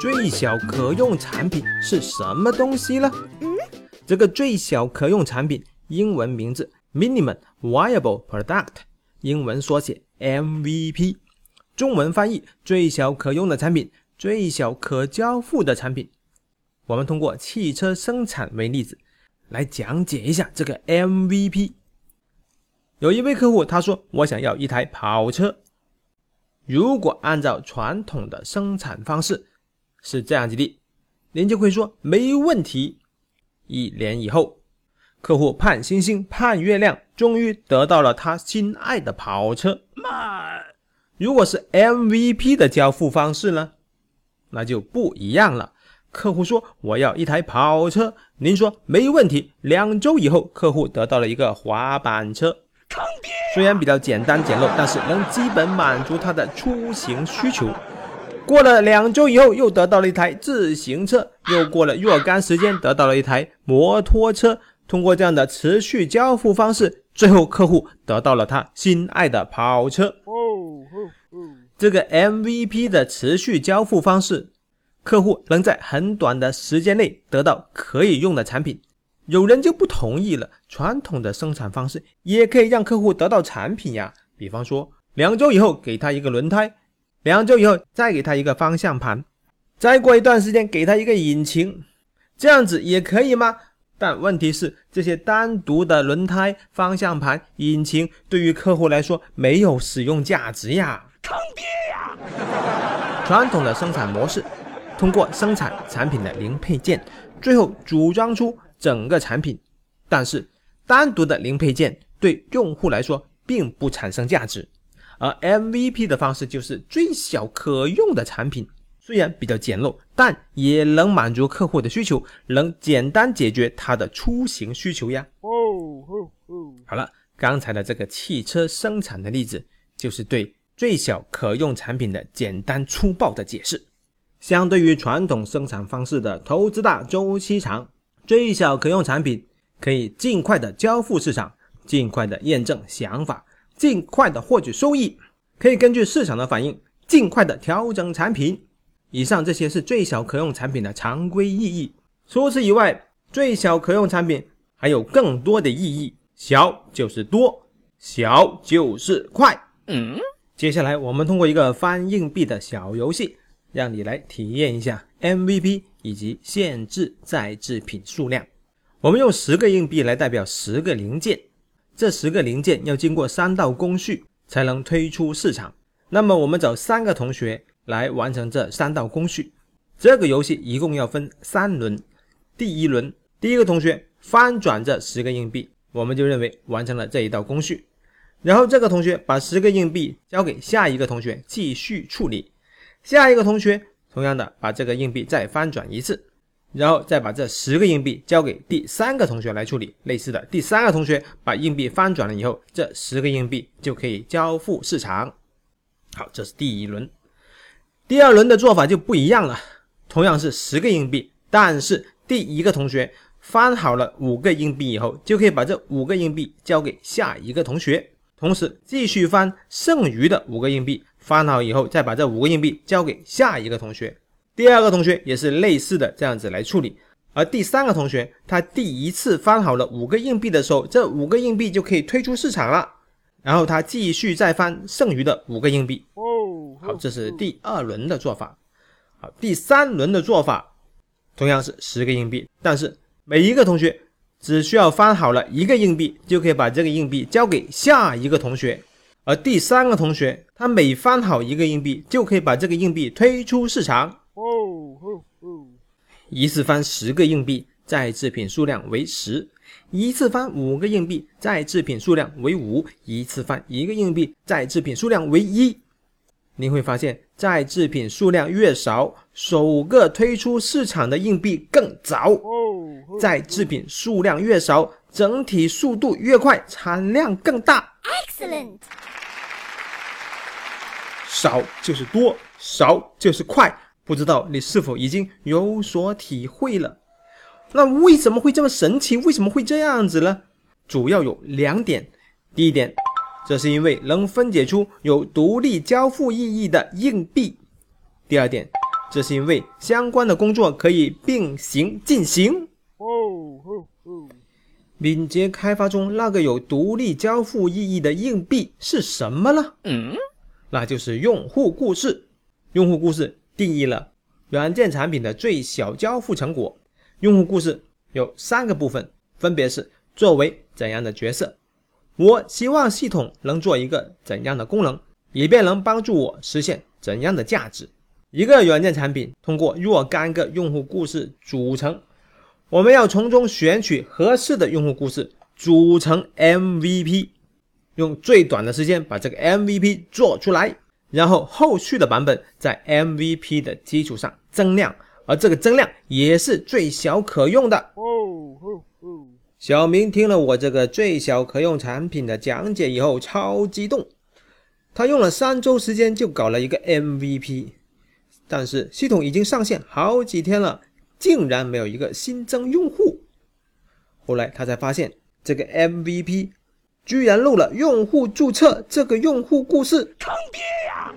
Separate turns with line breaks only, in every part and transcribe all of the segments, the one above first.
最小可用产品是什么东西呢？嗯这个最小可用产品英文名字 Minimum Viable Product，英文缩写 MVP，中文翻译最小可用的产品，最小可交付的产品。我们通过汽车生产为例子来讲解一下这个 MVP。有一位客户他说：“我想要一台跑车。”如果按照传统的生产方式是这样子的，您就会说没问题。一年以后，客户盼星星盼月亮，终于得到了他心爱的跑车。慢，如果是 MVP 的交付方式呢，那就不一样了。客户说我要一台跑车，您说没问题。两周以后，客户得到了一个滑板车，虽然比较简单简陋，但是能基本满足他的出行需求。过了两周以后，又得到了一台自行车，又过了若干时间，得到了一台摩托车。通过这样的持续交付方式，最后客户得到了他心爱的跑车。这个 MVP 的持续交付方式，客户能在很短的时间内得到可以用的产品。有人就不同意了，传统的生产方式也可以让客户得到产品呀。比方说，两周以后给他一个轮胎。两周以后再给他一个方向盘，再过一段时间给他一个引擎，这样子也可以吗？但问题是，这些单独的轮胎、方向盘、引擎对于客户来说没有使用价值呀，坑爹呀！传统的生产模式，通过生产产品的零配件，最后组装出整个产品，但是单独的零配件对用户来说并不产生价值。而 MVP 的方式就是最小可用的产品，虽然比较简陋，但也能满足客户的需求，能简单解决他的出行需求呀。哦哦哦！好了，刚才的这个汽车生产的例子，就是对最小可用产品的简单粗暴的解释。相对于传统生产方式的投资大、周期长，最小可用产品可以尽快的交付市场，尽快的验证想法。尽快的获取收益，可以根据市场的反应尽快的调整产品。以上这些是最小可用产品的常规意义。除此以外，最小可用产品还有更多的意义。小就是多，小就是快。嗯，接下来我们通过一个翻硬币的小游戏，让你来体验一下 MVP 以及限制在制品数量。我们用十个硬币来代表十个零件。这十个零件要经过三道工序才能推出市场。那么我们找三个同学来完成这三道工序。这个游戏一共要分三轮。第一轮，第一个同学翻转这十个硬币，我们就认为完成了这一道工序。然后这个同学把十个硬币交给下一个同学继续处理。下一个同学同样的把这个硬币再翻转一次。然后再把这十个硬币交给第三个同学来处理。类似的，第三个同学把硬币翻转了以后，这十个硬币就可以交付市场。好，这是第一轮。第二轮的做法就不一样了，同样是十个硬币，但是第一个同学翻好了五个硬币以后，就可以把这五个硬币交给下一个同学，同时继续翻剩余的五个硬币，翻好以后再把这五个硬币交给下一个同学。第二个同学也是类似的这样子来处理，而第三个同学他第一次翻好了五个硬币的时候，这五个硬币就可以推出市场了。然后他继续再翻剩余的五个硬币。哦，好，这是第二轮的做法。好，第三轮的做法同样是十个硬币，但是每一个同学只需要翻好了一个硬币，就可以把这个硬币交给下一个同学。而第三个同学他每翻好一个硬币，就可以把这个硬币推出市场。一次翻十个硬币，在制品数量为十；一次翻五个硬币，在制品数量为五；一次翻一个硬币，在制品数量为一。你会发现，在制品数量越少，首个推出市场的硬币更早；在制品数量越少，整体速度越快，产量更大。Excellent。少就是多，少就是快。不知道你是否已经有所体会了？那为什么会这么神奇？为什么会这样子呢？主要有两点。第一点，这是因为能分解出有独立交付意义的硬币；第二点，这是因为相关的工作可以并行进行。敏捷开发中那个有独立交付意义的硬币是什么呢？嗯，那就是用户故事。用户故事定义了软件产品的最小交付成果。用户故事有三个部分，分别是作为怎样的角色，我希望系统能做一个怎样的功能，以便能帮助我实现怎样的价值。一个软件产品通过若干个用户故事组成。我们要从中选取合适的用户故事，组成 MVP，用最短的时间把这个 MVP 做出来，然后后续的版本在 MVP 的基础上增量，而这个增量也是最小可用的。小明听了我这个最小可用产品的讲解以后，超激动。他用了三周时间就搞了一个 MVP，但是系统已经上线好几天了。竟然没有一个新增用户，后来他才发现这个 MVP 居然漏了用户注册这个用户故事，坑爹呀！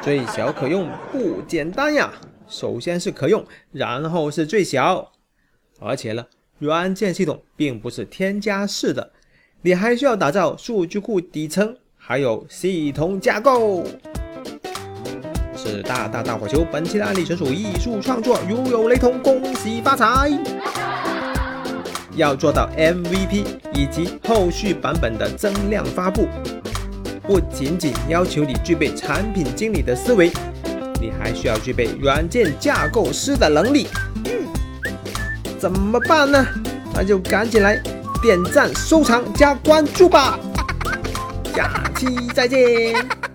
最小可用不简单呀，首先是可用，然后是最小，而且呢，软件系统并不是添加式的，你还需要打造数据库底层，还有系统架构。是大大大火球，本期的案例纯属艺术创作，如有雷同，恭喜发财。要做到 MVP 以及后续版本的增量发布，不仅仅要求你具备产品经理的思维，你还需要具备软件架构师的能力。怎么办呢？那就赶紧来点赞、收藏、加关注吧。下期再见。